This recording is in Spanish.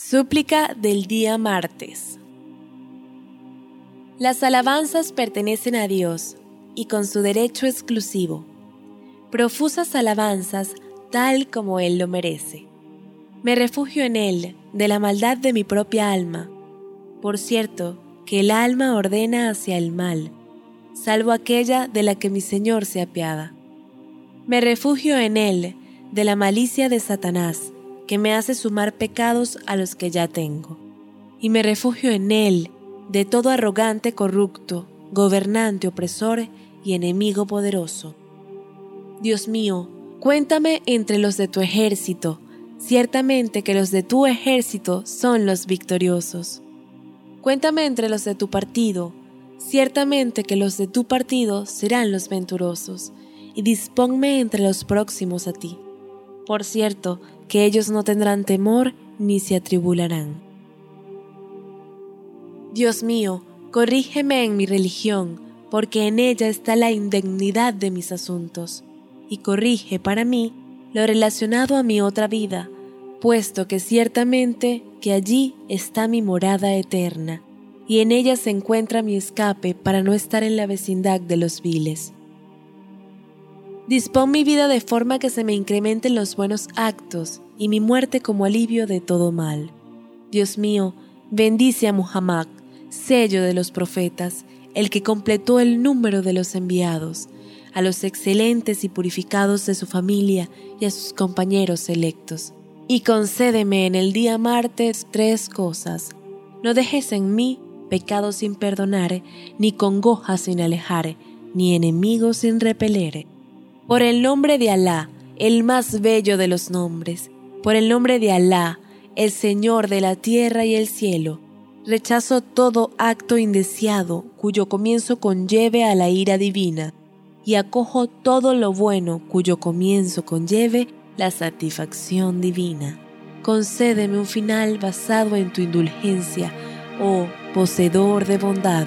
Súplica del día martes. Las alabanzas pertenecen a Dios y con su derecho exclusivo. Profusas alabanzas tal como Él lo merece. Me refugio en Él de la maldad de mi propia alma. Por cierto, que el alma ordena hacia el mal, salvo aquella de la que mi Señor se apiada. Me refugio en Él de la malicia de Satanás que me hace sumar pecados a los que ya tengo. Y me refugio en Él de todo arrogante corrupto, gobernante opresor y enemigo poderoso. Dios mío, cuéntame entre los de tu ejército, ciertamente que los de tu ejército son los victoriosos. Cuéntame entre los de tu partido, ciertamente que los de tu partido serán los venturosos, y disponme entre los próximos a ti. Por cierto, que ellos no tendrán temor ni se atribularán. Dios mío, corrígeme en mi religión, porque en ella está la indignidad de mis asuntos, y corrige para mí lo relacionado a mi otra vida, puesto que ciertamente que allí está mi morada eterna, y en ella se encuentra mi escape para no estar en la vecindad de los viles. Dispón mi vida de forma que se me incrementen los buenos actos y mi muerte como alivio de todo mal. Dios mío, bendice a Muhammad, sello de los profetas, el que completó el número de los enviados, a los excelentes y purificados de su familia y a sus compañeros electos. Y concédeme en el día martes tres cosas. No dejes en mí pecado sin perdonar, ni congoja sin alejar, ni enemigo sin repeler por el nombre de Alá, el más bello de los nombres, por el nombre de Alá, el Señor de la tierra y el cielo, rechazo todo acto indeseado cuyo comienzo conlleve a la ira divina, y acojo todo lo bueno cuyo comienzo conlleve la satisfacción divina. Concédeme un final basado en tu indulgencia, oh poseedor de bondad.